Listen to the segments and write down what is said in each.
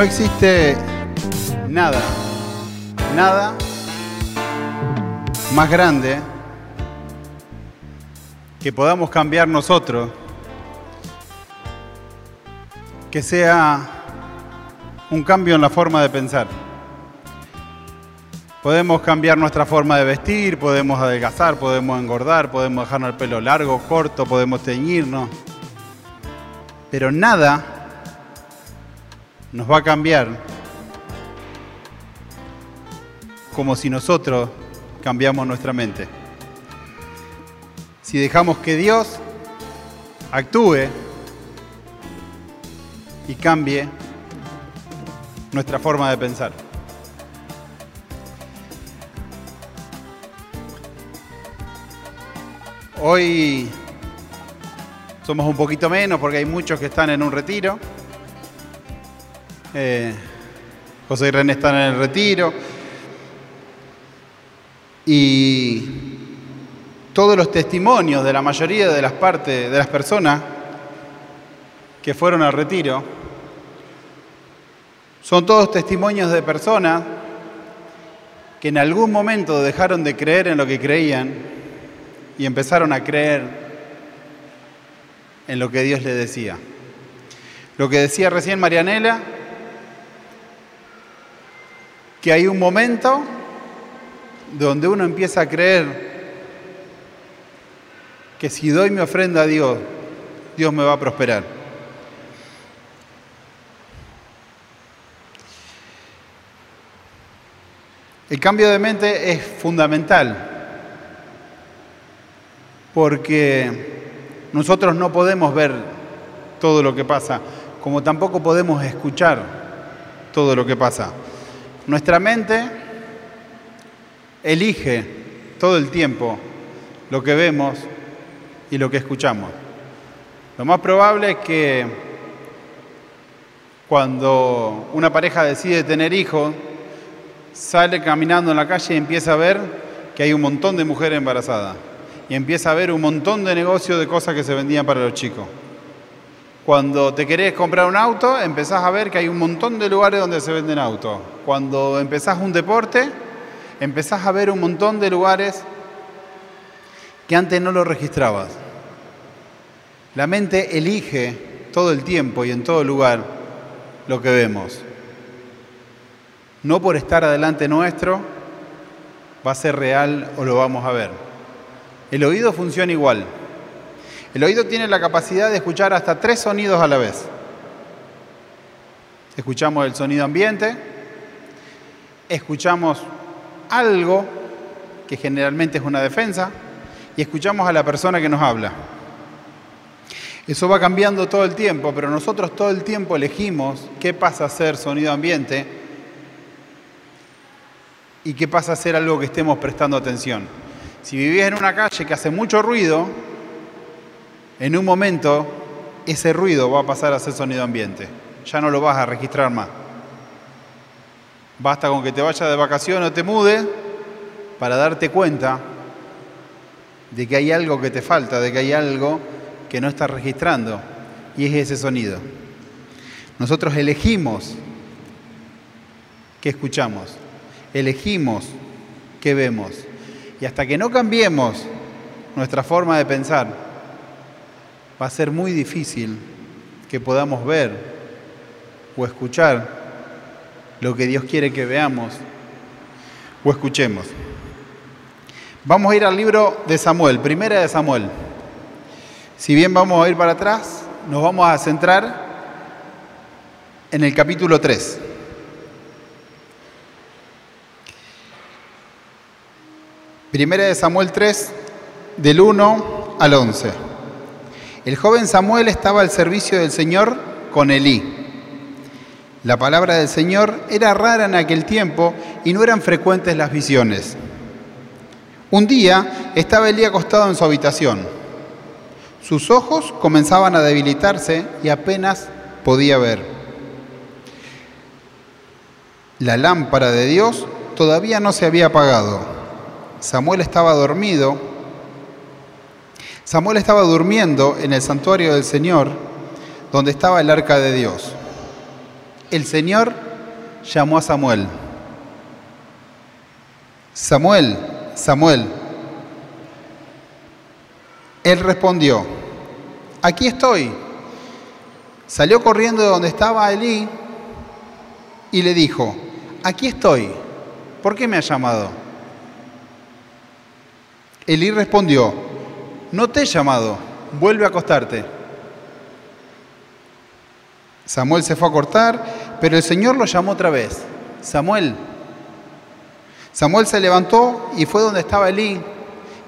No existe nada, nada más grande que podamos cambiar nosotros, que sea un cambio en la forma de pensar. Podemos cambiar nuestra forma de vestir, podemos adelgazar, podemos engordar, podemos dejarnos el pelo largo, corto, podemos teñirnos. Pero nada nos va a cambiar como si nosotros cambiamos nuestra mente. Si dejamos que Dios actúe y cambie nuestra forma de pensar. Hoy somos un poquito menos porque hay muchos que están en un retiro. Eh, José y René están en el retiro. Y todos los testimonios de la mayoría de las partes de las personas que fueron al retiro son todos testimonios de personas que en algún momento dejaron de creer en lo que creían y empezaron a creer en lo que Dios les decía. Lo que decía recién Marianela, que hay un momento donde uno empieza a creer que si doy mi ofrenda a Dios, Dios me va a prosperar. El cambio de mente es fundamental porque nosotros no podemos ver todo lo que pasa, como tampoco podemos escuchar todo lo que pasa. Nuestra mente elige todo el tiempo lo que vemos y lo que escuchamos. Lo más probable es que cuando una pareja decide tener hijos, sale caminando en la calle y empieza a ver que hay un montón de mujeres embarazadas y empieza a ver un montón de negocios de cosas que se vendían para los chicos. Cuando te querés comprar un auto, empezás a ver que hay un montón de lugares donde se venden autos. Cuando empezás un deporte, empezás a ver un montón de lugares que antes no lo registrabas. La mente elige todo el tiempo y en todo lugar lo que vemos. No por estar adelante nuestro va a ser real o lo vamos a ver. El oído funciona igual. El oído tiene la capacidad de escuchar hasta tres sonidos a la vez. Escuchamos el sonido ambiente, escuchamos algo que generalmente es una defensa y escuchamos a la persona que nos habla. Eso va cambiando todo el tiempo, pero nosotros todo el tiempo elegimos qué pasa a ser sonido ambiente y qué pasa a ser algo que estemos prestando atención. Si vivís en una calle que hace mucho ruido, en un momento ese ruido va a pasar a ser sonido ambiente. Ya no lo vas a registrar más. Basta con que te vayas de vacaciones o te mudes para darte cuenta de que hay algo que te falta, de que hay algo que no estás registrando, y es ese sonido. Nosotros elegimos qué escuchamos, elegimos qué vemos, y hasta que no cambiemos nuestra forma de pensar, va a ser muy difícil que podamos ver o escuchar lo que Dios quiere que veamos o escuchemos. Vamos a ir al libro de Samuel, primera de Samuel. Si bien vamos a ir para atrás, nos vamos a centrar en el capítulo 3. Primera de Samuel 3, del 1 al 11. El joven Samuel estaba al servicio del Señor con Elí la palabra del Señor era rara en aquel tiempo y no eran frecuentes las visiones. Un día estaba Elí acostado en su habitación. Sus ojos comenzaban a debilitarse y apenas podía ver. La lámpara de Dios todavía no se había apagado. Samuel estaba dormido. Samuel estaba durmiendo en el santuario del Señor, donde estaba el arca de Dios. el Señor llamó a Samuel. Samuel, Samuel. Él respondió, aquí estoy. Salió corriendo de donde estaba Elí y le dijo, aquí estoy. ¿Por qué me ha llamado? Elí respondió, no te he llamado, vuelve a acostarte. Samuel se fue a cortar, pero el Señor lo llamó otra vez. Samuel. Samuel se levantó y fue donde estaba Elí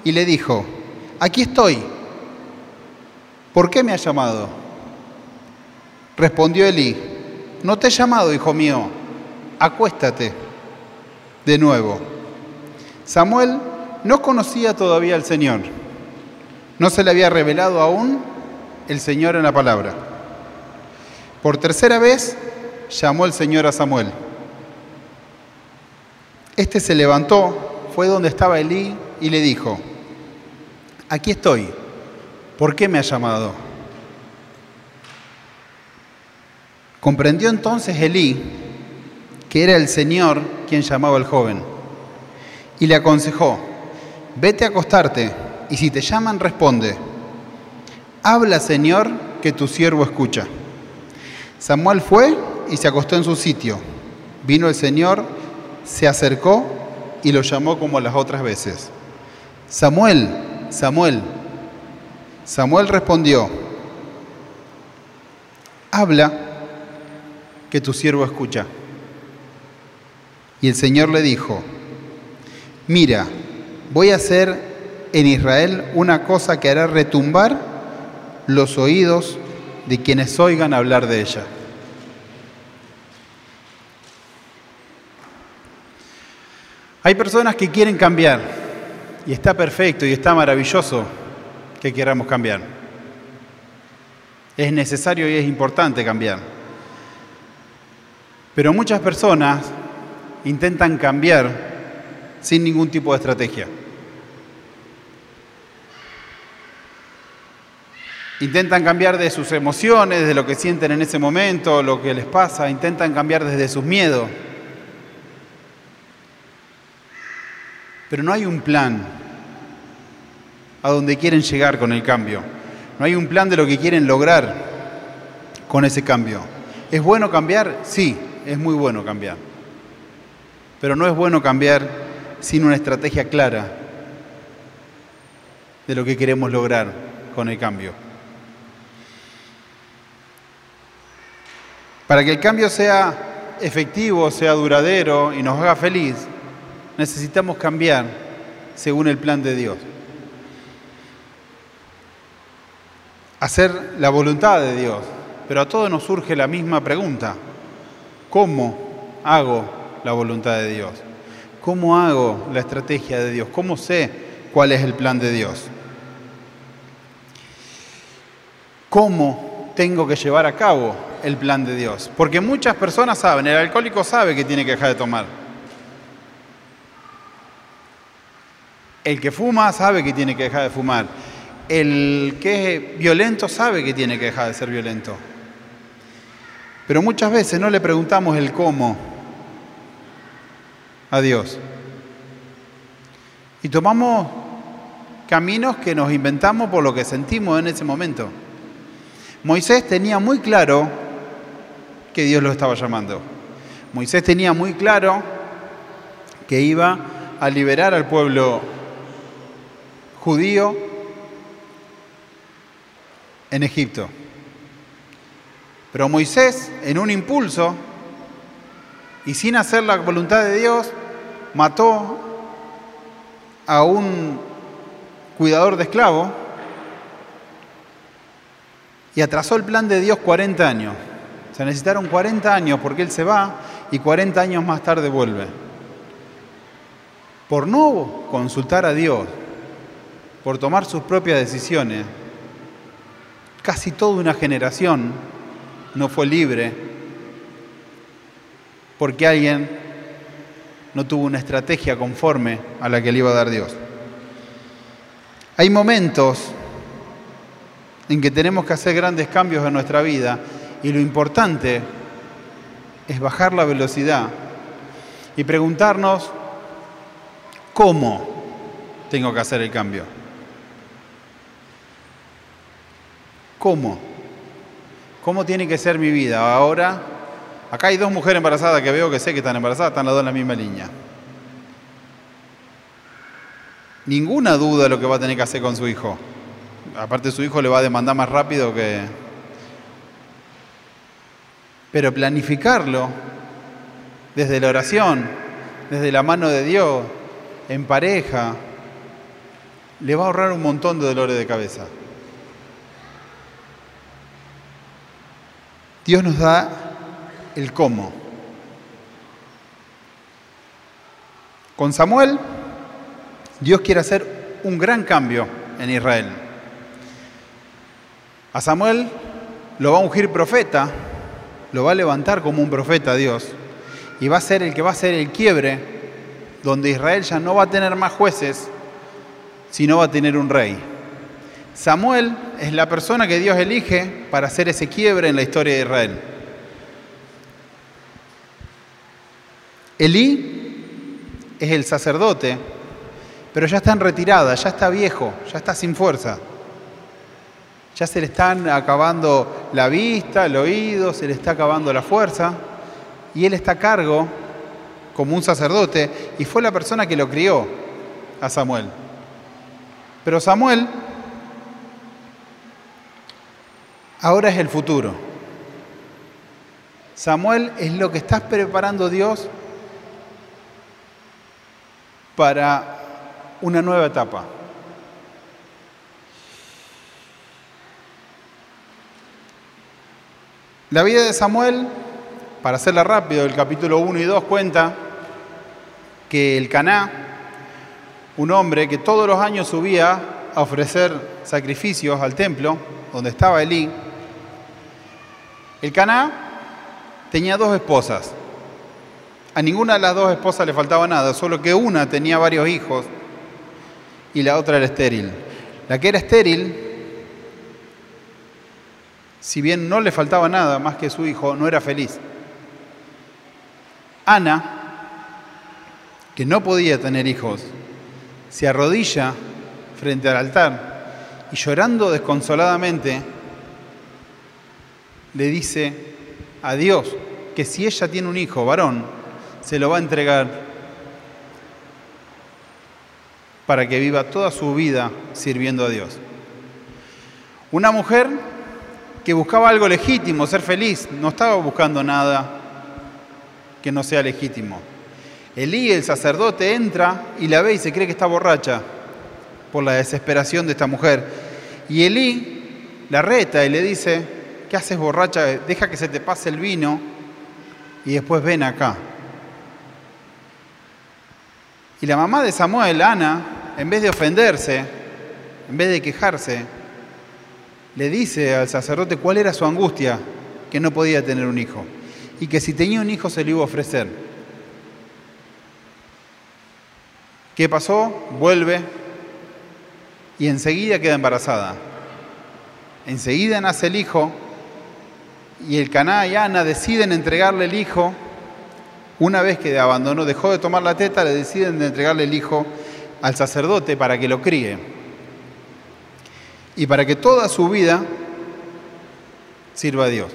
y le dijo, aquí estoy. ¿Por qué me has llamado? Respondió Elí, no te he llamado, hijo mío, acuéstate de nuevo. Samuel no conocía todavía al Señor. No se le había revelado aún el Señor en la palabra. Por tercera vez llamó el Señor a Samuel. Este se levantó, fue donde estaba Elí y le dijo, aquí estoy, ¿por qué me ha llamado? Comprendió entonces Elí que era el Señor quien llamaba al joven y le aconsejó, vete a acostarte y si te llaman responde, habla Señor que tu siervo escucha. Samuel fue y se acostó en su sitio. Vino el Señor, se acercó y lo llamó como las otras veces. Samuel, Samuel. Samuel respondió, habla que tu siervo escucha. Y el Señor le dijo, mira, voy a hacer en Israel una cosa que hará retumbar los oídos de quienes oigan hablar de ella. Hay personas que quieren cambiar y está perfecto y está maravilloso que queramos cambiar. Es necesario y es importante cambiar. Pero muchas personas intentan cambiar sin ningún tipo de estrategia. Intentan cambiar de sus emociones, de lo que sienten en ese momento, lo que les pasa, intentan cambiar desde sus miedos. Pero no hay un plan a donde quieren llegar con el cambio. No hay un plan de lo que quieren lograr con ese cambio. ¿Es bueno cambiar? Sí, es muy bueno cambiar. Pero no es bueno cambiar sin una estrategia clara de lo que queremos lograr con el cambio. Para que el cambio sea efectivo, sea duradero y nos haga feliz, necesitamos cambiar según el plan de Dios. Hacer la voluntad de Dios. Pero a todos nos surge la misma pregunta. ¿Cómo hago la voluntad de Dios? ¿Cómo hago la estrategia de Dios? ¿Cómo sé cuál es el plan de Dios? ¿Cómo tengo que llevar a cabo el plan de Dios. Porque muchas personas saben, el alcohólico sabe que tiene que dejar de tomar. El que fuma sabe que tiene que dejar de fumar. El que es violento sabe que tiene que dejar de ser violento. Pero muchas veces no le preguntamos el cómo a Dios. Y tomamos caminos que nos inventamos por lo que sentimos en ese momento. Moisés tenía muy claro que Dios lo estaba llamando. Moisés tenía muy claro que iba a liberar al pueblo judío en Egipto. Pero Moisés, en un impulso y sin hacer la voluntad de Dios, mató a un cuidador de esclavos y atrasó el plan de Dios 40 años. Se necesitaron 40 años porque él se va y 40 años más tarde vuelve. Por no consultar a Dios, por tomar sus propias decisiones, casi toda una generación no fue libre porque alguien no tuvo una estrategia conforme a la que le iba a dar Dios. Hay momentos en que tenemos que hacer grandes cambios en nuestra vida y lo importante es bajar la velocidad y preguntarnos cómo tengo que hacer el cambio. ¿Cómo? ¿Cómo tiene que ser mi vida? Ahora, acá hay dos mujeres embarazadas que veo que sé que están embarazadas, están las dos en la misma línea. Ninguna duda de lo que va a tener que hacer con su hijo. Aparte su hijo le va a demandar más rápido que... Pero planificarlo desde la oración, desde la mano de Dios, en pareja, le va a ahorrar un montón de dolores de cabeza. Dios nos da el cómo. Con Samuel, Dios quiere hacer un gran cambio en Israel. A Samuel lo va a ungir profeta, lo va a levantar como un profeta Dios, y va a ser el que va a ser el quiebre, donde Israel ya no va a tener más jueces, sino va a tener un rey. Samuel es la persona que Dios elige para hacer ese quiebre en la historia de Israel. Elí es el sacerdote, pero ya está en retirada, ya está viejo, ya está sin fuerza. Ya se le están acabando la vista, el oído, se le está acabando la fuerza. Y él está a cargo como un sacerdote y fue la persona que lo crió a Samuel. Pero Samuel ahora es el futuro. Samuel es lo que está preparando Dios para una nueva etapa. La vida de Samuel, para hacerla rápido, el capítulo 1 y 2 cuenta que el Caná, un hombre que todos los años subía a ofrecer sacrificios al templo, donde estaba Elí, el Caná tenía dos esposas. A ninguna de las dos esposas le faltaba nada, solo que una tenía varios hijos y la otra era estéril. La que era estéril si bien no le faltaba nada más que su hijo, no era feliz. Ana, que no podía tener hijos, se arrodilla frente al altar y llorando desconsoladamente le dice a Dios que si ella tiene un hijo varón, se lo va a entregar para que viva toda su vida sirviendo a Dios. Una mujer que buscaba algo legítimo, ser feliz, no estaba buscando nada que no sea legítimo. Elí, el sacerdote, entra y la ve y se cree que está borracha por la desesperación de esta mujer. Y Elí la reta y le dice, ¿qué haces borracha? Deja que se te pase el vino y después ven acá. Y la mamá de Samuel, Ana, en vez de ofenderse, en vez de quejarse, le dice al sacerdote cuál era su angustia, que no podía tener un hijo, y que si tenía un hijo se le iba a ofrecer. ¿Qué pasó? Vuelve y enseguida queda embarazada. Enseguida nace el hijo y el Caná y Ana deciden entregarle el hijo. Una vez que abandonó, dejó de tomar la teta, le deciden entregarle el hijo al sacerdote para que lo críe y para que toda su vida sirva a Dios.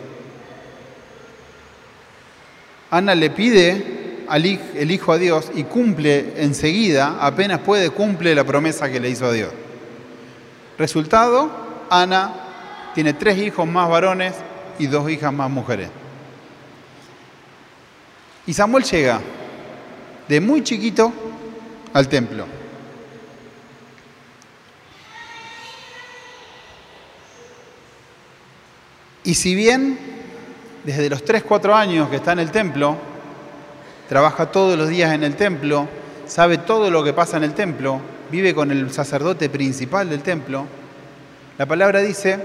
Ana le pide el hijo a Dios y cumple enseguida, apenas puede, cumple la promesa que le hizo a Dios. Resultado, Ana tiene tres hijos más varones y dos hijas más mujeres. Y Samuel llega de muy chiquito al templo. Y si bien desde los 3, 4 años que está en el templo, trabaja todos los días en el templo, sabe todo lo que pasa en el templo, vive con el sacerdote principal del templo, la palabra dice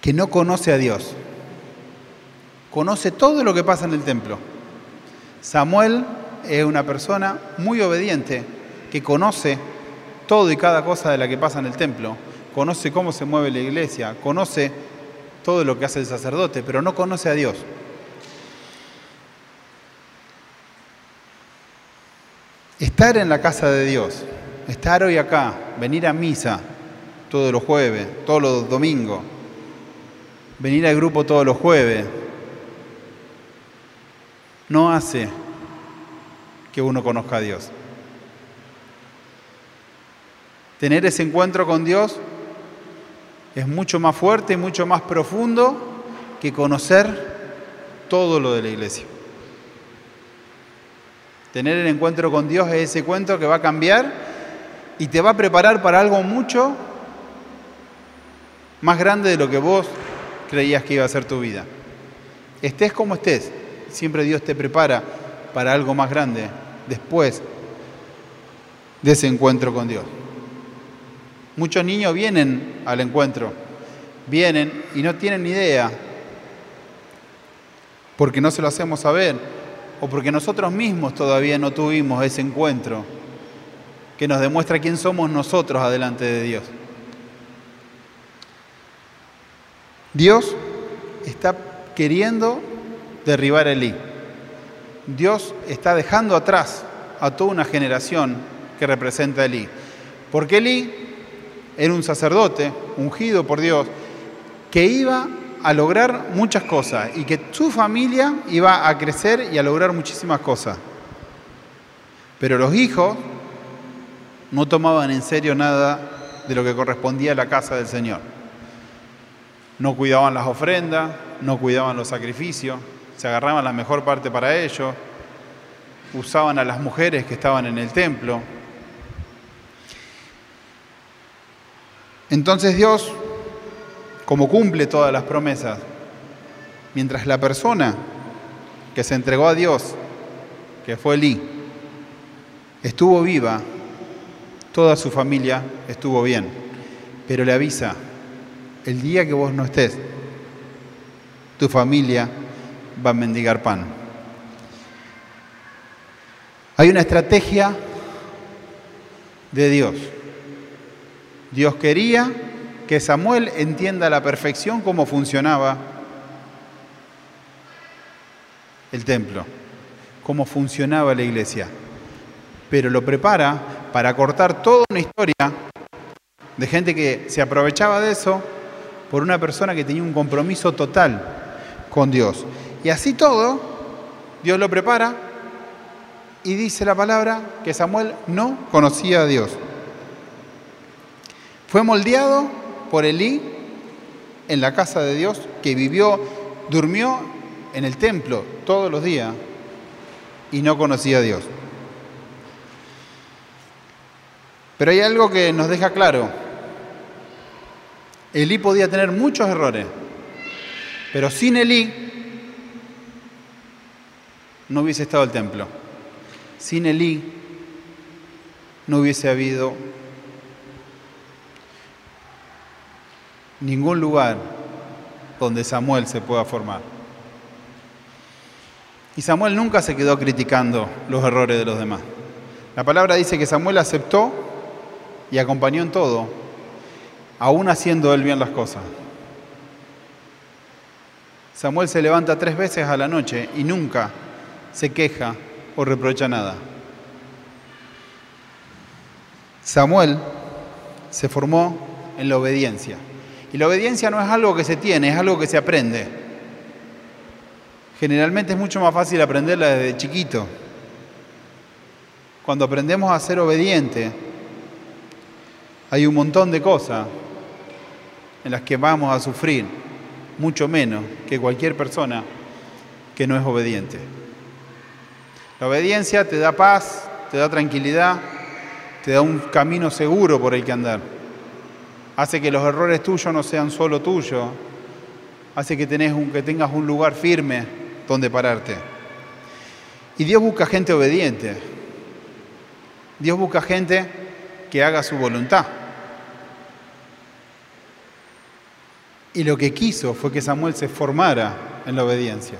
que no conoce a Dios. Conoce todo lo que pasa en el templo. Samuel es una persona muy obediente que conoce todo y cada cosa de la que pasa en el templo conoce cómo se mueve la iglesia, conoce todo lo que hace el sacerdote, pero no conoce a Dios. Estar en la casa de Dios, estar hoy acá, venir a misa todos los jueves, todos los domingos, venir al grupo todos los jueves, no hace que uno conozca a Dios. Tener ese encuentro con Dios es mucho más fuerte y mucho más profundo que conocer todo lo de la iglesia. Tener el encuentro con Dios es ese encuentro que va a cambiar y te va a preparar para algo mucho más grande de lo que vos creías que iba a ser tu vida. Estés como estés, siempre Dios te prepara para algo más grande después de ese encuentro con Dios. Muchos niños vienen al encuentro, vienen y no tienen ni idea, porque no se lo hacemos saber, o porque nosotros mismos todavía no tuvimos ese encuentro que nos demuestra quién somos nosotros adelante de Dios. Dios está queriendo derribar el I. Dios está dejando atrás a toda una generación que representa a Elí. Porque Elí era un sacerdote ungido por Dios que iba a lograr muchas cosas y que su familia iba a crecer y a lograr muchísimas cosas. Pero los hijos no tomaban en serio nada de lo que correspondía a la casa del Señor. No cuidaban las ofrendas, no cuidaban los sacrificios, se agarraban la mejor parte para ellos, usaban a las mujeres que estaban en el templo. Entonces Dios, como cumple todas las promesas, mientras la persona que se entregó a Dios, que fue Elí, estuvo viva, toda su familia estuvo bien, pero le avisa, el día que vos no estés, tu familia va a mendigar pan. Hay una estrategia de Dios. Dios quería que Samuel entienda a la perfección cómo funcionaba el templo, cómo funcionaba la iglesia, pero lo prepara para cortar toda una historia de gente que se aprovechaba de eso por una persona que tenía un compromiso total con Dios. Y así todo, Dios lo prepara y dice la palabra que Samuel no conocía a Dios. Fue moldeado por Elí en la casa de Dios, que vivió, durmió en el templo todos los días y no conocía a Dios. Pero hay algo que nos deja claro. Elí podía tener muchos errores, pero sin Elí no hubiese estado el templo. Sin Elí no hubiese habido ningún lugar donde Samuel se pueda formar. Y Samuel nunca se quedó criticando los errores de los demás. La palabra dice que Samuel aceptó y acompañó en todo, aún haciendo él bien las cosas. Samuel se levanta tres veces a la noche y nunca se queja o reprocha nada. Samuel se formó en la obediencia. Y la obediencia no es algo que se tiene, es algo que se aprende. Generalmente es mucho más fácil aprenderla desde chiquito. Cuando aprendemos a ser obediente, hay un montón de cosas en las que vamos a sufrir mucho menos que cualquier persona que no es obediente. La obediencia te da paz, te da tranquilidad, te da un camino seguro por el que andar. Hace que los errores tuyos no sean solo tuyos, hace que, tenés un, que tengas un lugar firme donde pararte. Y Dios busca gente obediente. Dios busca gente que haga su voluntad. Y lo que quiso fue que Samuel se formara en la obediencia.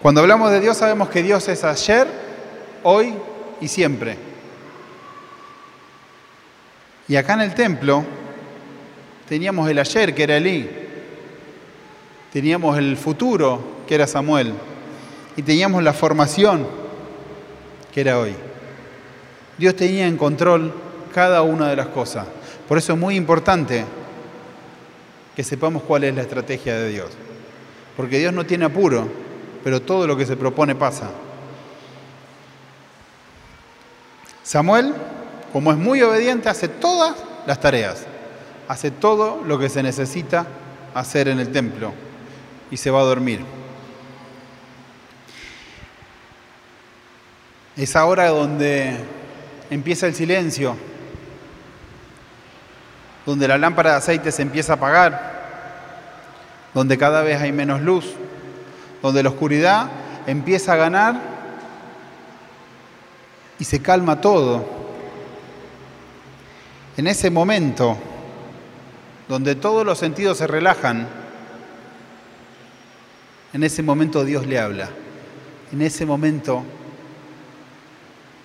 Cuando hablamos de Dios sabemos que Dios es ayer, hoy y siempre. Y acá en el templo teníamos el ayer, que era Elí. Teníamos el futuro, que era Samuel. Y teníamos la formación, que era hoy. Dios tenía en control cada una de las cosas. Por eso es muy importante que sepamos cuál es la estrategia de Dios. Porque Dios no tiene apuro, pero todo lo que se propone pasa. Samuel, como es muy obediente, hace todas las tareas, hace todo lo que se necesita hacer en el templo y se va a dormir. Es ahora donde empieza el silencio, donde la lámpara de aceite se empieza a apagar, donde cada vez hay menos luz, donde la oscuridad empieza a ganar y se calma todo. En ese momento, donde todos los sentidos se relajan, en ese momento Dios le habla. En ese momento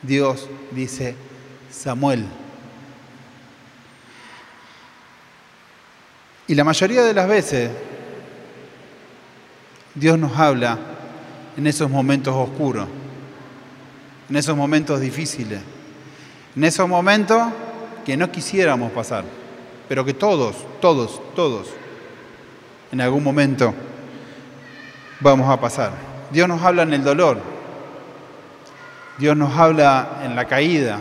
Dios dice, Samuel, Y la mayoría de las veces Dios nos habla en esos momentos oscuros, en esos momentos difíciles, en esos momentos que no quisiéramos pasar, pero que todos, todos, todos, en algún momento vamos a pasar. Dios nos habla en el dolor, Dios nos habla en la caída,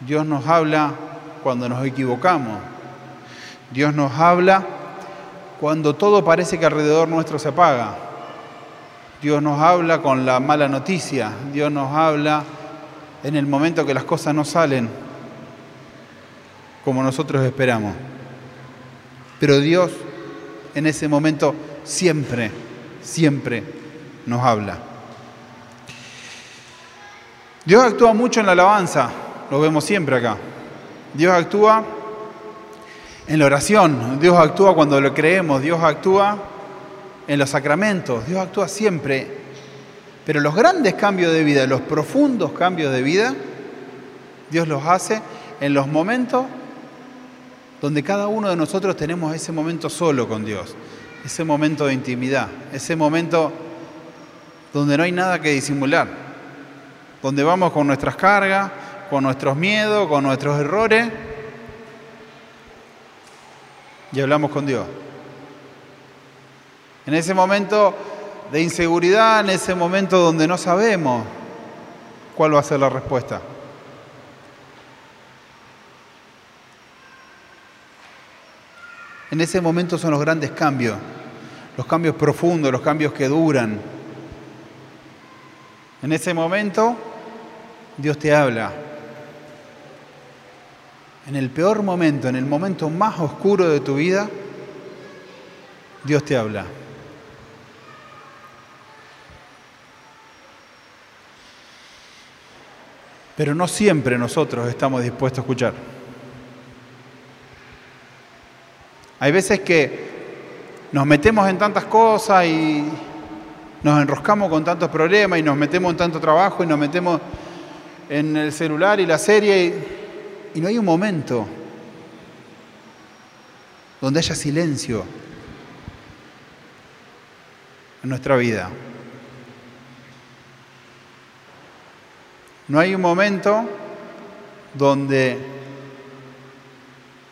Dios nos habla cuando nos equivocamos, Dios nos habla cuando todo parece que alrededor nuestro se apaga. Dios nos habla con la mala noticia. Dios nos habla en el momento que las cosas no salen como nosotros esperamos. Pero Dios en ese momento siempre, siempre nos habla. Dios actúa mucho en la alabanza, lo vemos siempre acá. Dios actúa en la oración. Dios actúa cuando lo creemos, Dios actúa en los sacramentos, Dios actúa siempre. Pero los grandes cambios de vida, los profundos cambios de vida, Dios los hace en los momentos donde cada uno de nosotros tenemos ese momento solo con Dios, ese momento de intimidad, ese momento donde no hay nada que disimular, donde vamos con nuestras cargas, con nuestros miedos, con nuestros errores y hablamos con Dios. En ese momento de inseguridad, en ese momento donde no sabemos cuál va a ser la respuesta. En ese momento son los grandes cambios, los cambios profundos, los cambios que duran. En ese momento Dios te habla, en el peor momento, en el momento más oscuro de tu vida, Dios te habla. Pero no siempre nosotros estamos dispuestos a escuchar. Hay veces que nos metemos en tantas cosas y nos enroscamos con tantos problemas y nos metemos en tanto trabajo y nos metemos en el celular y la serie y no hay un momento donde haya silencio en nuestra vida. No hay un momento donde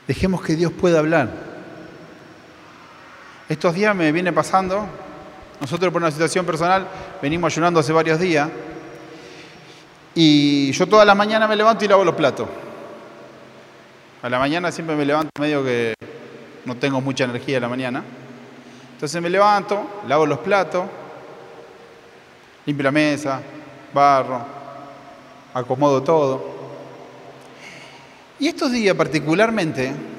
dejemos que Dios pueda hablar. Estos días me viene pasando, nosotros por una situación personal venimos ayunando hace varios días, y yo toda la mañana me levanto y lavo los platos. A la mañana siempre me levanto medio que no tengo mucha energía a la mañana. Entonces me levanto, lavo los platos, limpio la mesa, barro, acomodo todo. Y estos días particularmente,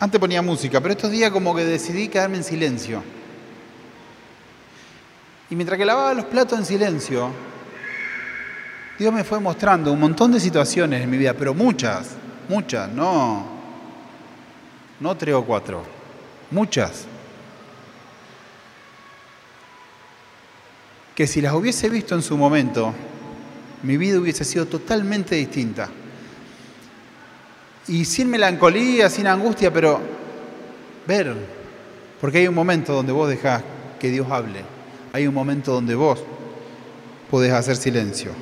antes ponía música, pero estos días como que decidí quedarme en silencio. Y mientras que lavaba los platos en silencio, Dios me fue mostrando un montón de situaciones en mi vida, pero muchas, Muchas, no. No tres o cuatro. Muchas. Que si las hubiese visto en su momento, mi vida hubiese sido totalmente distinta. Y sin melancolía, sin angustia, pero ver, porque hay un momento donde vos dejás que Dios hable, hay un momento donde vos podés hacer silencio.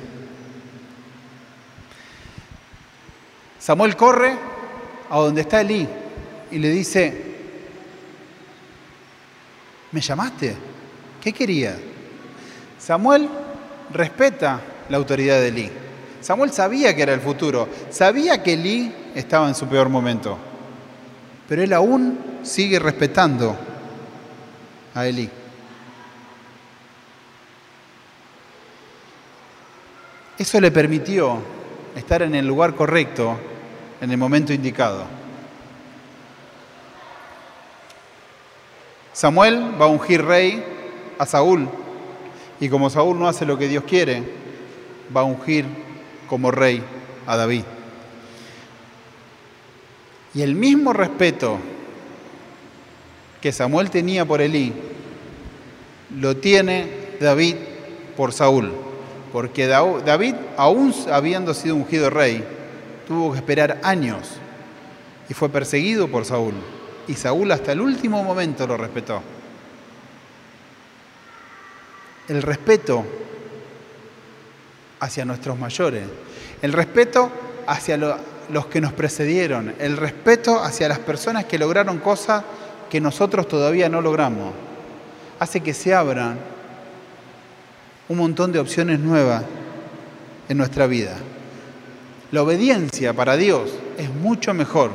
Samuel corre a donde está Elí y le dice, ¿me llamaste? ¿Qué quería? Samuel respeta la autoridad de Elí. Samuel sabía que era el futuro, sabía que Elí estaba en su peor momento, pero él aún sigue respetando a Elí. Eso le permitió estar en el lugar correcto en el momento indicado. Samuel va a ungir rey a Saúl y como Saúl no hace lo que Dios quiere, va a ungir como rey a David. Y el mismo respeto que Samuel tenía por Elí, lo tiene David por Saúl. Porque David, aún habiendo sido ungido rey, tuvo que esperar años y fue perseguido por Saúl. Y Saúl hasta el último momento lo respetó. El respeto hacia nuestros mayores, el respeto hacia los que nos precedieron, el respeto hacia las personas que lograron cosas que nosotros todavía no logramos, hace que se abran un montón de opciones nuevas en nuestra vida. La obediencia para Dios es mucho mejor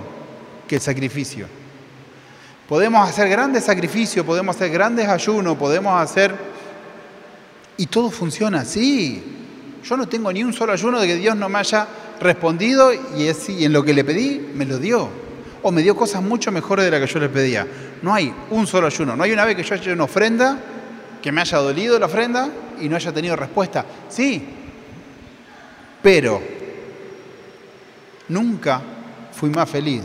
que el sacrificio. Podemos hacer grandes sacrificios, podemos hacer grandes ayunos, podemos hacer... Y todo funciona, sí. Yo no tengo ni un solo ayuno de que Dios no me haya respondido y, en lo que le pedí me lo dio. O me dio cosas mucho mejores de las que yo le pedía. No hay un solo ayuno. No hay una vez que yo haya hecho una ofrenda, que me haya dolido la ofrenda y no haya tenido respuesta. Sí, pero nunca fui más feliz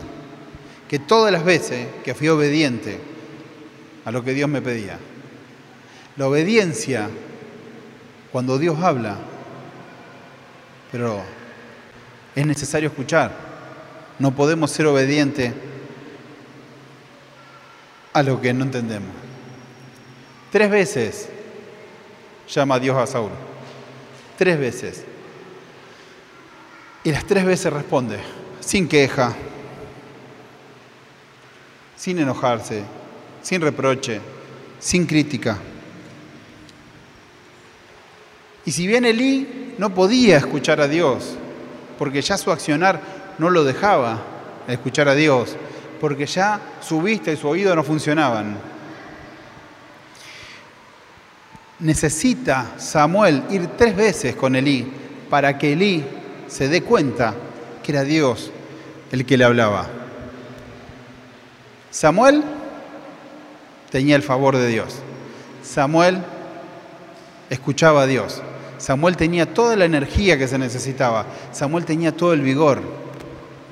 que todas las veces que fui obediente a lo que Dios me pedía. La obediencia, cuando Dios habla, pero es necesario escuchar. No podemos ser obedientes a lo que no entendemos. Tres veces llama Dios a Saúl. Tres veces. Y las tres veces responde, sin queja, sin enojarse, sin reproche, sin crítica. Y si bien Elí no podía escuchar a Dios, porque ya su accionar no lo dejaba escuchar a Dios, porque ya su vista y su oído no funcionaban. Necesita Samuel ir tres veces con Elí para que Elí se dé cuenta que era Dios el que le hablaba. Samuel tenía el favor de Dios. Samuel escuchaba a Dios. Samuel tenía toda la energía que se necesitaba. Samuel tenía todo el vigor,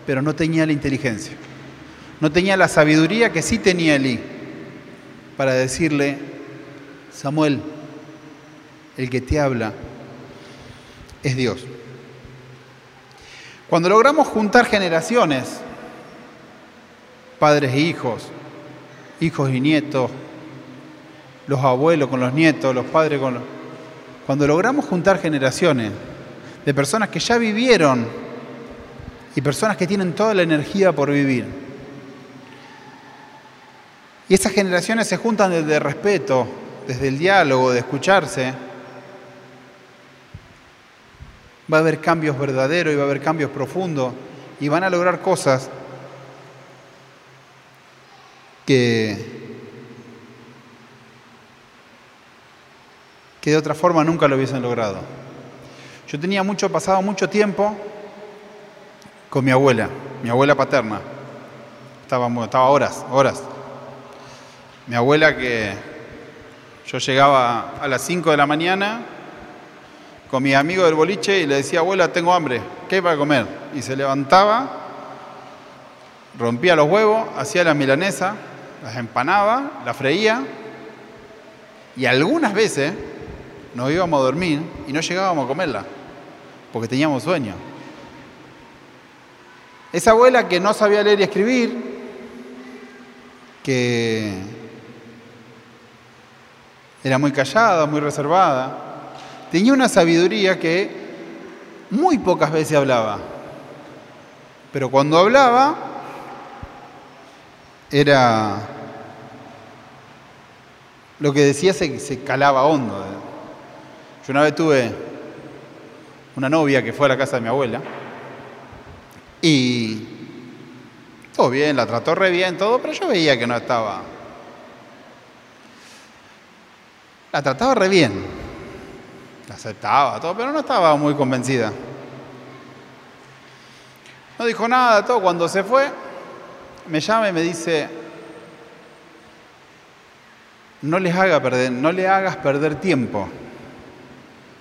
pero no tenía la inteligencia. No tenía la sabiduría que sí tenía Elí para decirle, Samuel, el que te habla es Dios. Cuando logramos juntar generaciones, padres e hijos, hijos y nietos, los abuelos con los nietos, los padres con los... Cuando logramos juntar generaciones de personas que ya vivieron y personas que tienen toda la energía por vivir, y esas generaciones se juntan desde el respeto, desde el diálogo, de escucharse, va a haber cambios verdaderos y va a haber cambios profundos y van a lograr cosas que, que de otra forma nunca lo hubiesen logrado. Yo tenía mucho, pasado mucho tiempo con mi abuela, mi abuela paterna. Estaba, estaba horas, horas. Mi abuela que yo llegaba a las 5 de la mañana con mi amigo del boliche y le decía, abuela, tengo hambre, ¿qué hay para comer? Y se levantaba, rompía los huevos, hacía la milanesa, las empanaba, la freía y algunas veces nos íbamos a dormir y no llegábamos a comerla porque teníamos sueño. Esa abuela que no sabía leer y escribir, que era muy callada, muy reservada, tenía una sabiduría que muy pocas veces hablaba. Pero cuando hablaba, era lo que decía se, se, calaba hondo. Yo una vez tuve una novia que fue a la casa de mi abuela y todo bien, la trató re bien, todo, pero yo veía que no estaba. La trataba re bien, la aceptaba, todo, pero no estaba muy convencida. No dijo nada, todo. Cuando se fue, me llama y me dice, no les haga perder, no le hagas perder tiempo.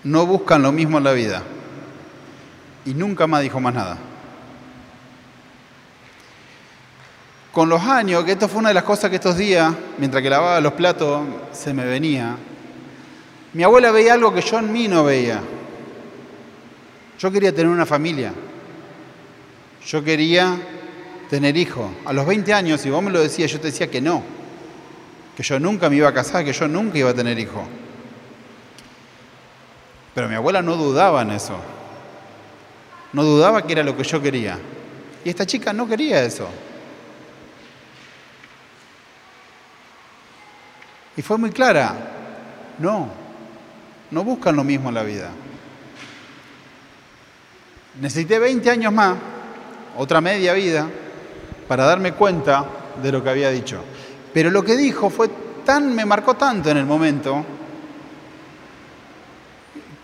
No buscan lo mismo en la vida. Y nunca más dijo más nada. Con los años, que esto fue una de las cosas que estos días, mientras que lavaba los platos, se me venía. Mi abuela veía algo que yo en mí no veía. Yo quería tener una familia. Yo quería tener hijos. A los 20 años, si vos me lo decías, yo te decía que no. Que yo nunca me iba a casar, que yo nunca iba a tener hijos. Pero mi abuela no dudaba en eso. No dudaba que era lo que yo quería. Y esta chica no quería eso. Y fue muy clara. No, no buscan lo mismo en la vida. Necesité 20 años más otra media vida, para darme cuenta de lo que había dicho. Pero lo que dijo fue tan, me marcó tanto en el momento,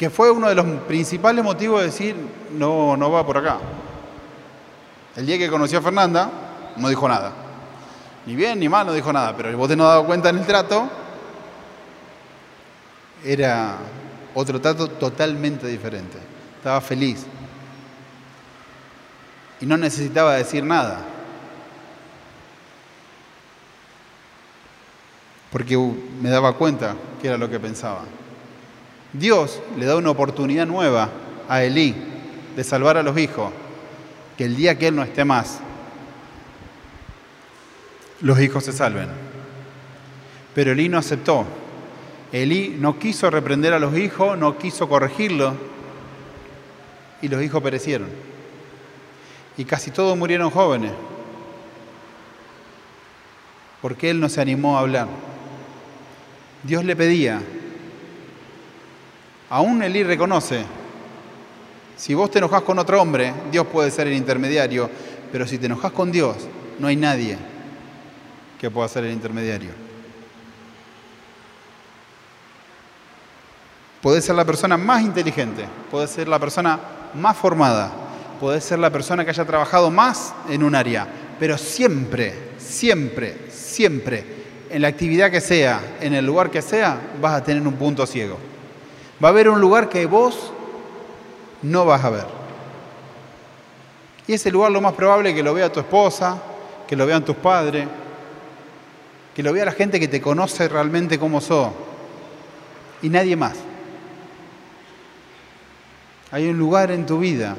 que fue uno de los principales motivos de decir, no, no va por acá. El día que conocí a Fernanda, no dijo nada. Ni bien ni mal, no dijo nada, pero vos te no dado cuenta en el trato, era otro trato totalmente diferente. Estaba feliz, y no necesitaba decir nada. Porque me daba cuenta que era lo que pensaba. Dios le da una oportunidad nueva a Elí de salvar a los hijos, que el día que él no esté más, los hijos se salven. Pero Elí no aceptó. Elí no quiso reprender a los hijos, no quiso corregirlos, y los hijos perecieron y casi todos murieron jóvenes, porque él no se animó a hablar. Dios le pedía, aún Elí reconoce, si vos te enojas con otro hombre, Dios puede ser el intermediario, pero si te enojas con Dios, no hay nadie que pueda ser el intermediario. Puede ser la persona más inteligente, puede ser la persona más formada, puede ser la persona que haya trabajado más en un área, pero siempre, siempre, siempre, en la actividad que sea, en el lugar que sea, vas a tener un punto ciego. Va a haber un lugar que vos no vas a ver. Y ese lugar lo más probable es que lo vea tu esposa, que lo vean tus padres, que lo vea la gente que te conoce realmente como sos. Y nadie más. Hay un lugar en tu vida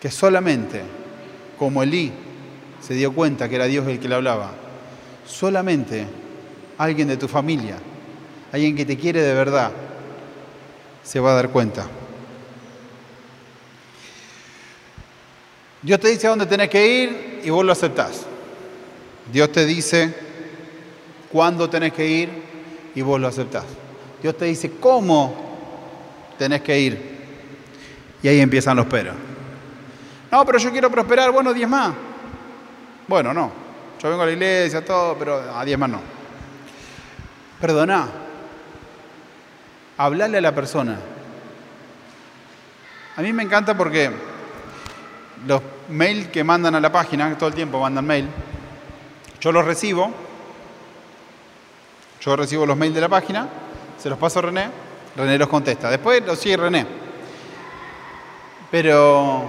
que solamente como Elí se dio cuenta que era Dios el que le hablaba, solamente alguien de tu familia, alguien que te quiere de verdad, se va a dar cuenta. Dios te dice a dónde tenés que ir y vos lo aceptás. Dios te dice cuándo tenés que ir y vos lo aceptás. Dios te dice cómo tenés que ir. Y ahí empiezan los peros. No, pero yo quiero prosperar, bueno, diez más. Bueno, no. Yo vengo a la iglesia, todo, pero a diez más no. Perdona. Hablarle a la persona. A mí me encanta porque los mails que mandan a la página, todo el tiempo mandan mail, yo los recibo, yo recibo los mails de la página, se los paso a René, René los contesta. Después los sigue René. Pero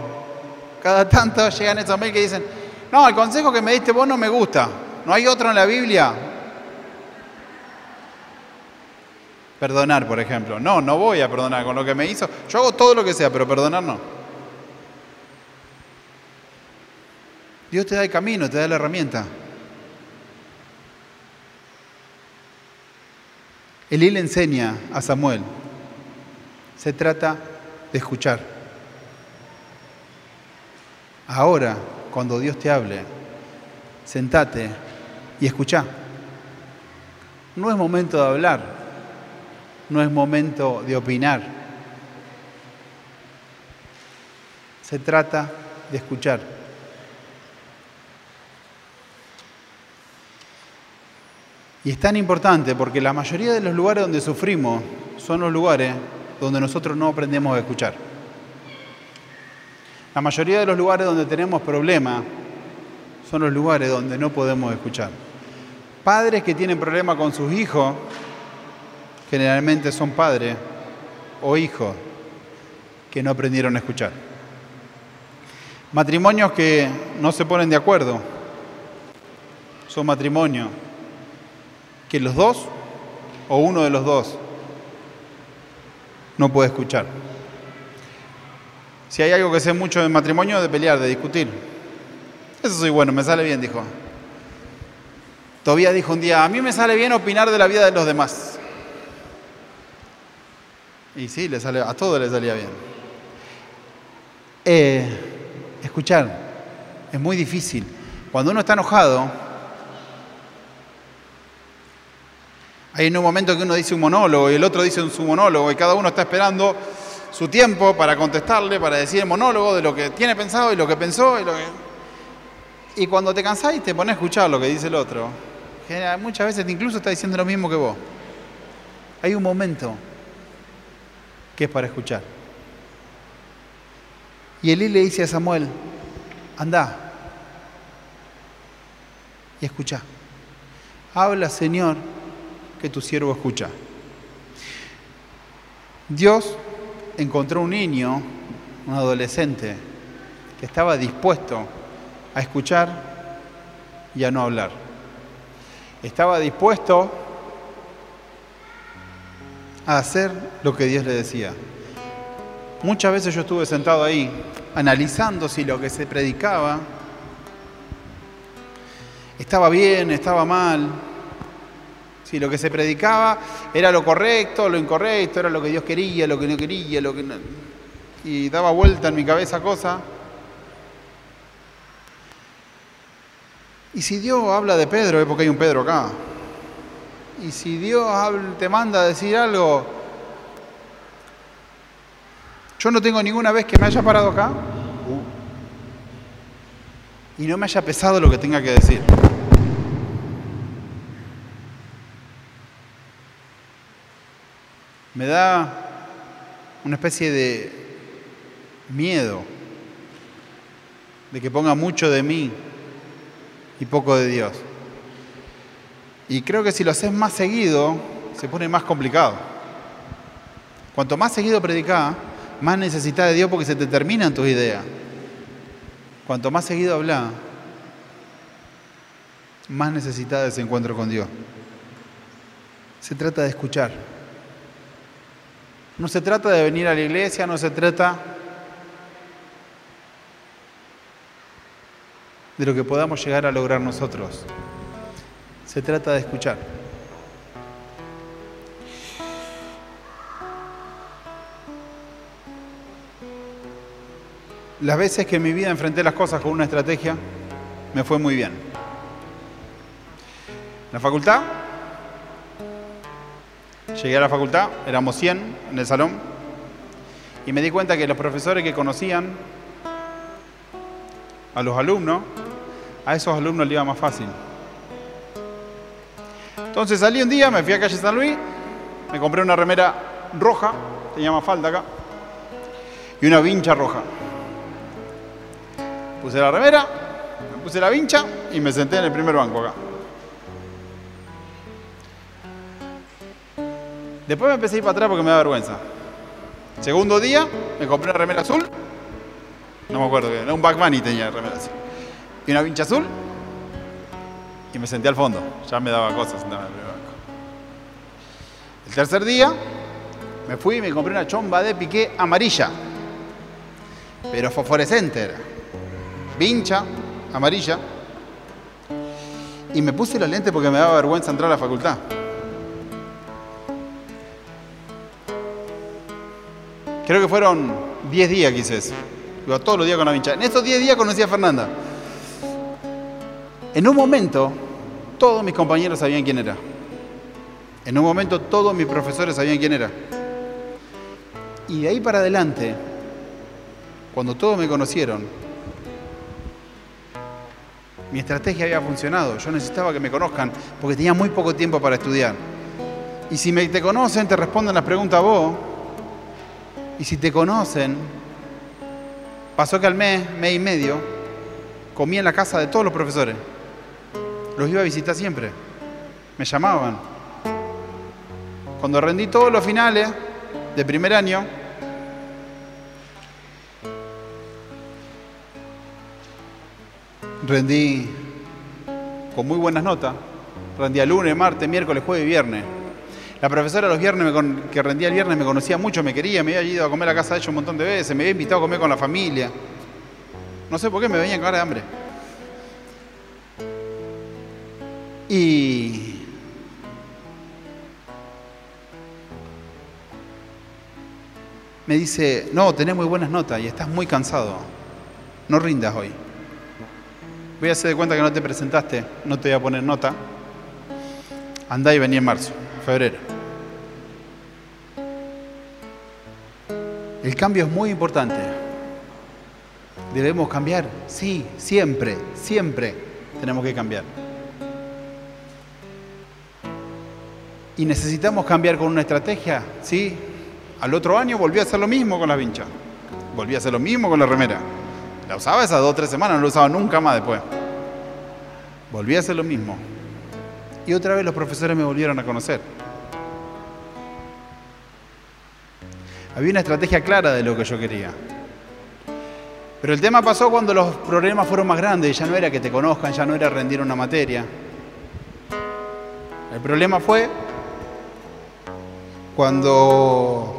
cada tanto llegan estos mails que dicen, no, el consejo que me diste vos no me gusta. ¿No hay otro en la Biblia? Perdonar, por ejemplo. No, no voy a perdonar con lo que me hizo. Yo hago todo lo que sea, pero perdonar no. Dios te da el camino, te da la herramienta. Elí le enseña a Samuel, se trata de escuchar. Ahora, cuando Dios te hable, sentate y escucha. No es momento de hablar, no es momento de opinar. Se trata de escuchar. Y es tan importante porque la mayoría de los lugares donde sufrimos son los lugares donde nosotros no aprendemos a escuchar. La mayoría de los lugares donde tenemos problemas son los lugares donde no podemos escuchar. Padres que tienen problemas con sus hijos, generalmente son padres o hijos que no aprendieron a escuchar. Matrimonios que no se ponen de acuerdo, son matrimonios que los dos o uno de los dos no puede escuchar. Si hay algo que sé mucho de matrimonio, de pelear, de discutir. Eso soy bueno, me sale bien, dijo. Todavía dijo un día, a mí me sale bien opinar de la vida de los demás. Y sí, le sale, a todos le salía bien. Eh, escuchar, es muy difícil. Cuando uno está enojado, hay un momento que uno dice un monólogo y el otro dice su monólogo y cada uno está esperando su tiempo para contestarle, para decir el monólogo de lo que tiene pensado y lo que pensó. Y, cuando te cansás te pones a escuchar lo que dice el otro, muchas veces incluso está diciendo lo mismo que vos. Hay un momento que es para escuchar. Y Elí le dice a Samuel, anda y escucha. Habla, Señor, que tu siervo escucha. Dios encontró un niño, un adolescente, que estaba dispuesto a escuchar y a no hablar. Estaba dispuesto a hacer lo que Dios le decía. Muchas veces yo estuve sentado ahí analizando si lo que se predicaba estaba bien, estaba mal, si lo que se predicaba era lo correcto, lo incorrecto, era lo que Dios quería, lo que no quería, lo que no... y daba vuelta en mi cabeza cosas. Y si Dios habla de Pedro, es porque hay un Pedro acá. Y si Dios te manda a decir algo, yo no tengo ninguna vez que me haya parado acá y no me haya pesado lo que tenga que decir. Me da una especie de miedo de que ponga mucho de mí y poco de Dios. Y creo que si lo haces más seguido, se pone más complicado. Cuanto más seguido predicás, más necesitas de Dios porque se te terminan tus ideas. Cuanto más seguido hablas, más necesitas de ese encuentro con Dios. Se trata de escuchar. No se trata de venir a la iglesia, no se trata de lo que podamos llegar a lograr nosotros. Se trata de escuchar. Las veces que en mi vida enfrenté las cosas con una estrategia, me fue muy bien. En la facultad, llegué a la facultad, éramos 100 en el salón, y me di cuenta que los profesores que conocían a los alumnos a esos alumnos le iba más fácil. Entonces salí un día, me fui a calle San Luis, me compré una remera roja, tenía más falta acá, y una vincha roja. Puse la remera, me puse la vincha y me senté en el primer banco acá. Después me empecé a ir para atrás porque me da vergüenza. Segundo día, me compré una remera azul. No me acuerdo, era un Back Bunny tenía remera azul y una vincha azul y me senté al fondo. Ya me daba cosas sentarme en el primer banco. El tercer día me fui y me compré una chomba de piqué amarilla, pero fosforescente era. Vincha, amarilla. Y me puse la lente porque me daba vergüenza entrar a la facultad. Creo que fueron 10 días que hice eso. Iba todos los días con la vincha. En esos 10 días conocí a Fernanda. En un momento, todos mis compañeros sabían quién era. En un momento, todos mis profesores sabían quién era. Y de ahí para adelante, cuando todos me conocieron, mi estrategia había funcionado. Yo necesitaba que me conozcan porque tenía muy poco tiempo para estudiar. Y si me te conocen, te responden las preguntas a vos. Y si te conocen, pasó que al mes, mes y medio, comí en la casa de todos los profesores. Los iba a visitar siempre. Me llamaban. Cuando rendí todos los finales de primer año, rendí con muy buenas notas. Rendía lunes, martes, miércoles, jueves y viernes. La profesora los viernes que rendía el viernes me conocía mucho, me quería, me había ido a comer a casa de ella un montón de veces, me había invitado a comer con la familia. No sé por qué me venía a cagar de hambre. Me dice, no, tenés muy buenas notas y estás muy cansado. No rindas hoy. Voy a hacer de cuenta que no te presentaste, no te voy a poner nota. Andá y vení en marzo, febrero. El cambio es muy importante. ¿Debemos cambiar? Sí, siempre, siempre tenemos que cambiar. ¿Y necesitamos cambiar con una estrategia? Sí. Al otro año volví a hacer lo mismo con la vincha. Volví a hacer lo mismo con la remera. La usaba esas dos o tres semanas, no la usaba nunca más después. Volví a hacer lo mismo. Y otra vez los profesores me volvieron a conocer. Había una estrategia clara de lo que yo quería. Pero el tema pasó cuando los problemas fueron más grandes, ya no era que te conozcan, ya no era rendir una materia. El problema fue cuando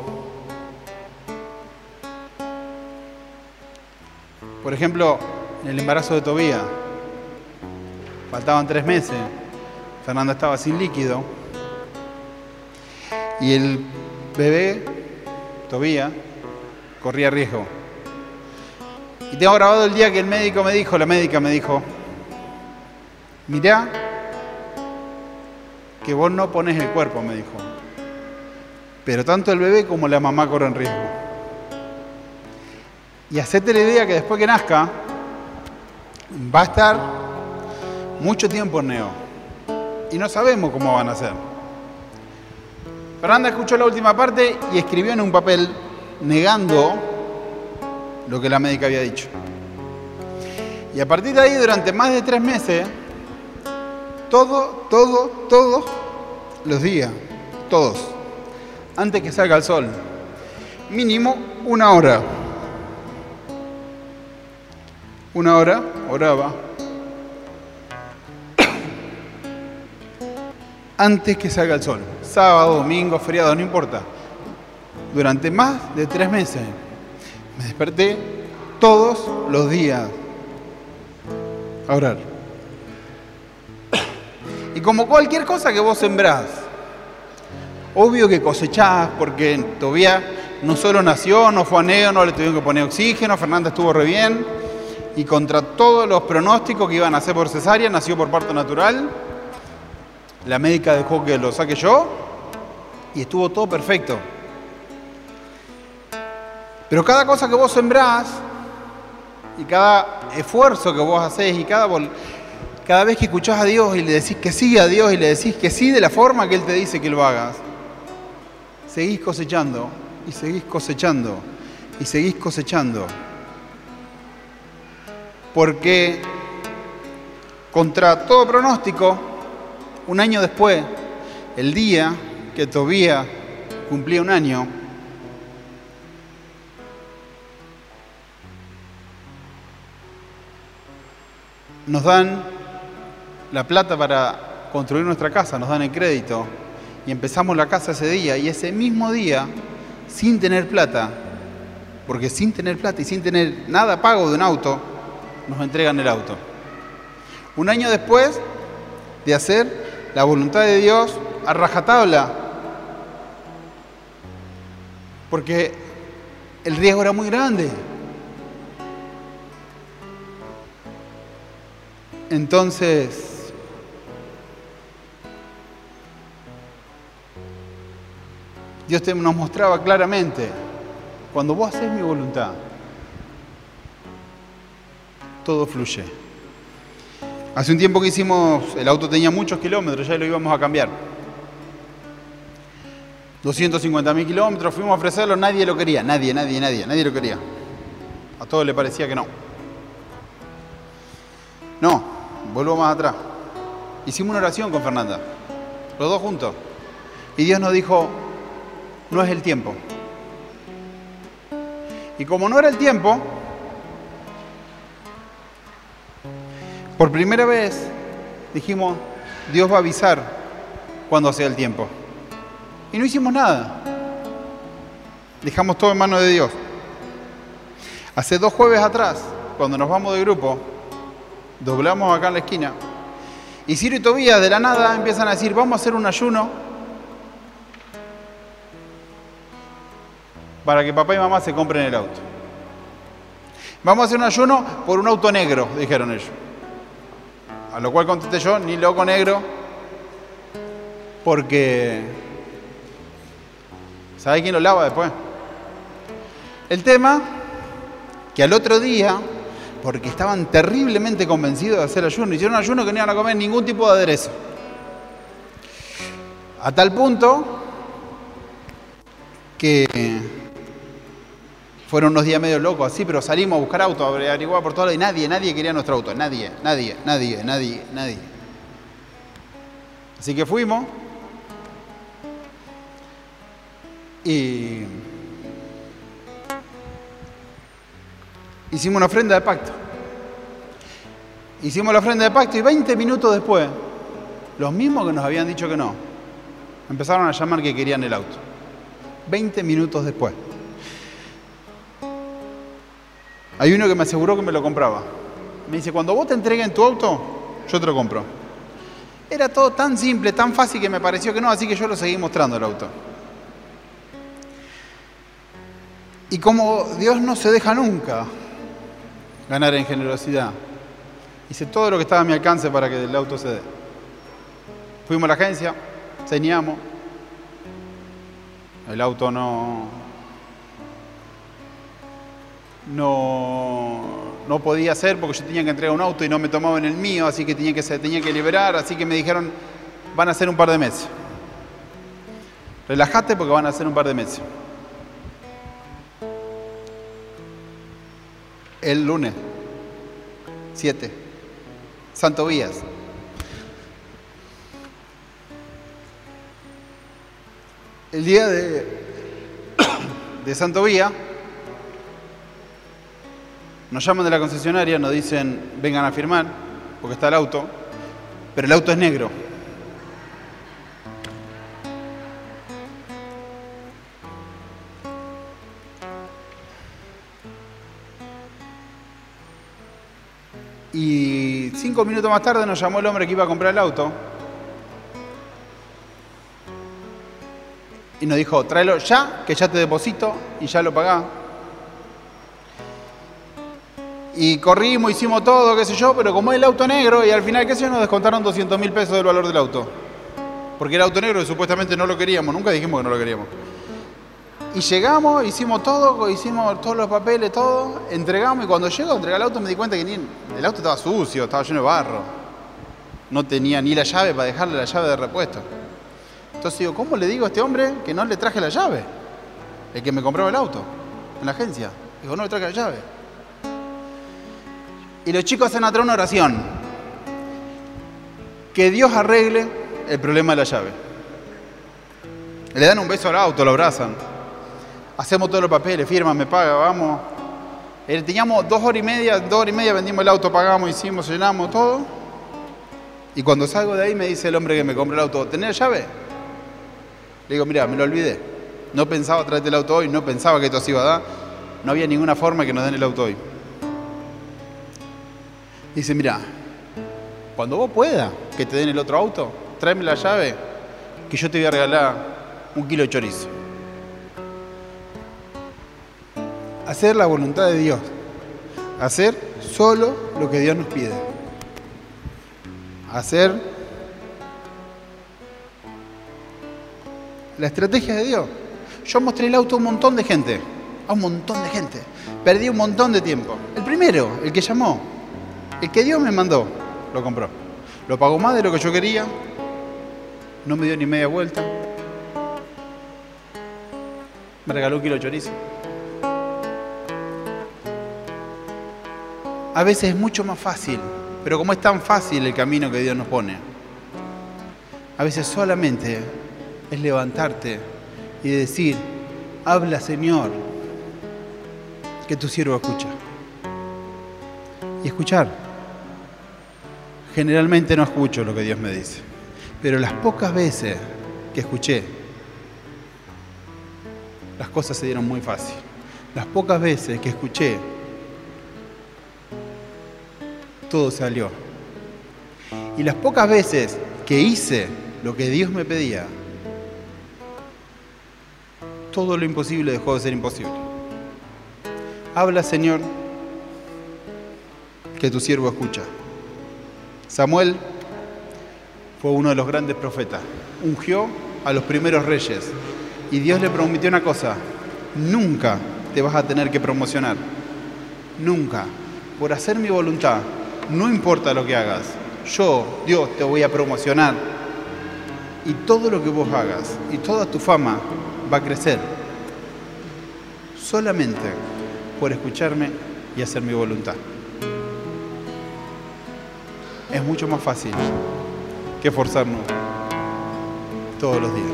Por ejemplo, en el embarazo de Tobía, faltaban tres meses, Fernanda estaba sin líquido y el bebé, Tobía, corría riesgo. Y tengo grabado el día que el médico me dijo, la médica me dijo, mirá que vos no pones el cuerpo, me dijo, pero tanto el bebé como la mamá corren riesgo. Y hacete la idea que después que nazca, va a estar mucho tiempo en Neo. Y no sabemos cómo van a ser. Fernanda escuchó la última parte y escribió en un papel negando lo que la médica había dicho. Y a partir de ahí, durante más de tres meses, todo, todo, todos los días, todos, antes que salga el sol, mínimo una hora una hora, oraba, antes que salga el sol. Sábado, domingo, feriado, no importa. Durante más de tres meses me desperté todos los días a orar. Y como cualquier cosa que vos sembrás, obvio que cosechás, porque todavía no solo nació, no fue a neo, no le tuvieron que poner oxígeno, Fernanda estuvo re bien, y contra todos los pronósticos que iban a hacer por cesárea, nació por parto natural. La médica dejó que lo saque yo y estuvo todo perfecto. Pero cada cosa que vos sembrás y cada esfuerzo que vos hacés y cada, cada vez que escuchás a Dios y le decís que sí a Dios y le decís que sí de la forma que Él te dice que lo hagas, seguís cosechando y seguís cosechando y seguís cosechando porque contra todo pronóstico, un año después, el día que Tobía cumplía un año, nos dan la plata para construir nuestra casa, nos dan el crédito y empezamos la casa ese día y ese mismo día, sin tener plata, porque sin tener plata y sin tener nada pago de un auto, nos entregan el auto. Un año después de hacer la voluntad de Dios a rajatabla. Porque el riesgo era muy grande. Entonces, Dios te nos mostraba claramente, cuando vos haces mi voluntad, todo fluye. Hace un tiempo que hicimos, el auto tenía muchos kilómetros, ya lo íbamos a cambiar. 250 mil kilómetros, fuimos a ofrecerlo, nadie lo quería, nadie, nadie, nadie, nadie lo quería. A todos le parecía que no. No, vuelvo más atrás. Hicimos una oración con Fernanda, los dos juntos. Y Dios nos dijo, no es el tiempo. Y como no era el tiempo, por primera vez dijimos, Dios va a avisar cuando sea el tiempo. Y no hicimos nada. Dejamos todo en manos de Dios. Hace dos jueves atrás, cuando nos vamos de grupo, doblamos acá en la esquina, y Ciro y Tobías de la nada empiezan a decir, vamos a hacer un ayuno para que papá y mamá se compren el auto. Vamos a hacer un ayuno por un auto negro, dijeron ellos. A lo cual contesté yo, ni loco negro, porque ¿sabe quién lo lava después? El tema, que al otro día porque estaban terriblemente convencidos de hacer ayuno. Hicieron ayuno que no iban a comer ningún tipo de aderezo. A tal punto que fueron unos días medio locos así, pero salimos a buscar auto, a averiguar por todo lado y nadie, nadie quería nuestro auto. Nadie, nadie, nadie, nadie, nadie. Así que fuimos y hicimos una ofrenda de pacto. Hicimos la ofrenda de pacto y 20 minutos después, los mismos que nos habían dicho que no, empezaron a llamar que querían el auto. 20 minutos después. Hay uno que me aseguró que me lo compraba. Me dice, cuando vos te entreguen tu auto, yo te lo compro. Era todo tan simple, tan fácil que me pareció que no, así que yo lo seguí mostrando el auto. Y como Dios no se deja nunca ganar en generosidad. Hice todo lo que estaba a mi alcance para que el auto se dé. Fuimos a la agencia, señamos. El auto no, no, no podía ser porque yo tenía que entregar un auto y no me tomaban el mío, así que tenía que, tenía que liberar, así que me dijeron, van a ser un par de meses. Relájate porque van a ser un par de meses. el lunes 7, Santo Vías. El día de, de Santo Vía, nos llaman de la concesionaria, nos dicen vengan a firmar, porque está el auto, pero el auto es negro. Y cinco minutos más tarde nos llamó el hombre que iba a comprar el auto. Y nos dijo, tráelo ya, que ya te deposito y ya lo pagá. Y corrimos, hicimos todo, qué sé yo, pero como es el auto negro, y al final, qué sé yo, nos descontaron 200 mil pesos del valor del auto. Porque el auto negro supuestamente no lo queríamos, nunca dijimos que no lo queríamos. Y llegamos, hicimos todo, hicimos todos los papeles, todo, entregamos y cuando llego a entregar el auto me di cuenta que el auto estaba sucio, estaba lleno de barro. No tenía ni la llave para dejarle la llave de repuesto. Entonces digo, ¿cómo le digo a este hombre que no le traje la llave? El que me compraba el auto en la agencia. Digo, no le traje la llave. Y los chicos hacen atrás una oración. Que Dios arregle el problema de la llave. Le dan un beso al auto, lo abrazan hacemos todos los papeles, firma, me paga, vamos. Teníamos dos horas y media, dos horas y media vendimos el auto, pagamos, hicimos, llenamos todo. Y cuando salgo de ahí me dice el hombre que me compró el auto, ¿tenés llave? Le digo, mira, me lo olvidé. No pensaba traerte el auto hoy, no pensaba que esto se iba a dar. No había ninguna forma que nos den el auto hoy. Dice, mira, cuando vos puedas, que te den el otro auto, tráeme la llave, que yo te voy a regalar un kilo de chorizo. Hacer la voluntad de Dios. Hacer solo lo que Dios nos pide. Hacer la estrategia de Dios. Yo mostré el auto a un montón de gente, a un montón de gente. Perdí un montón de tiempo. El primero, el que llamó, el que Dios me mandó, lo compró. Lo pagó más de lo que yo quería, no me dio ni media vuelta. Me regaló un kilo chorizo. A veces es mucho más fácil, pero como es tan fácil el camino que Dios nos pone, a veces solamente es levantarte y decir, habla Señor, que tu siervo escucha. Y escuchar. Generalmente no escucho lo que Dios me dice, pero las pocas veces que escuché, las cosas se dieron muy fácil. Las pocas veces que escuché, todo salió. Y las pocas veces que hice lo que Dios me pedía, todo lo imposible dejó de ser imposible. Habla, Señor, que tu siervo escucha. Samuel fue uno de los grandes profetas. Ungió a los primeros reyes. Y Dios le prometió una cosa, nunca te vas a tener que promocionar. Nunca. Por hacer mi voluntad, no importa lo que hagas. Yo, Dios, te voy a promocionar. Y todo lo que vos hagas y toda tu fama va a crecer solamente por escucharme y hacer mi voluntad. Es mucho más fácil que forzarnos todos los días.